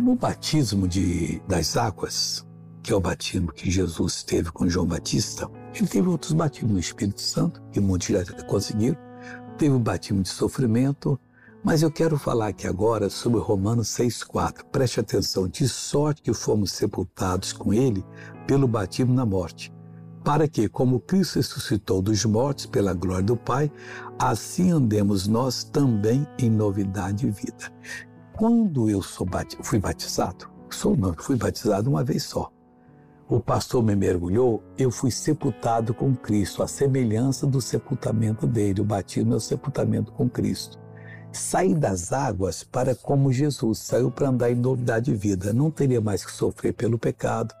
No batismo de, das águas, que é o batismo que Jesus teve com João Batista, ele teve outros batismos no Espírito Santo, que muitos já conseguiram. Teve o batismo de sofrimento, mas eu quero falar aqui agora sobre Romanos 6,4. Preste atenção, de sorte que fomos sepultados com ele pelo batismo na morte, para que, como Cristo ressuscitou dos mortos pela glória do Pai, assim andemos nós também em novidade de vida. Quando eu bat... fui batizado, sou não, fui batizado uma vez só o pastor me mergulhou, eu fui sepultado com Cristo, a semelhança do sepultamento dele. O batismo é o sepultamento com Cristo. Saí das águas para como Jesus, saiu para andar em novidade de vida. Não teria mais que sofrer pelo pecado.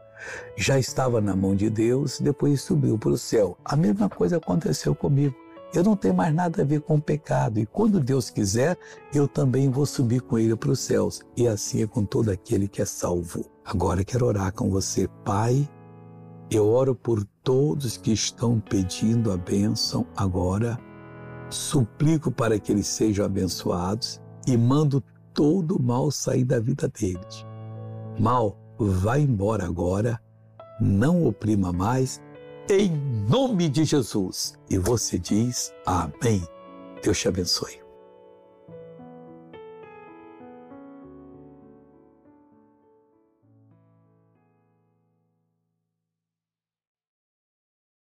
Já estava na mão de Deus, depois subiu para o céu. A mesma coisa aconteceu comigo. Eu não tenho mais nada a ver com o pecado. E quando Deus quiser, eu também vou subir com Ele para os céus. E assim é com todo aquele que é salvo. Agora quero orar com você, Pai. Eu oro por todos que estão pedindo a bênção agora. Suplico para que eles sejam abençoados e mando todo o mal sair da vida deles. Mal, vai embora agora, não oprima mais em nome de Jesus. E você diz amém. Deus te abençoe.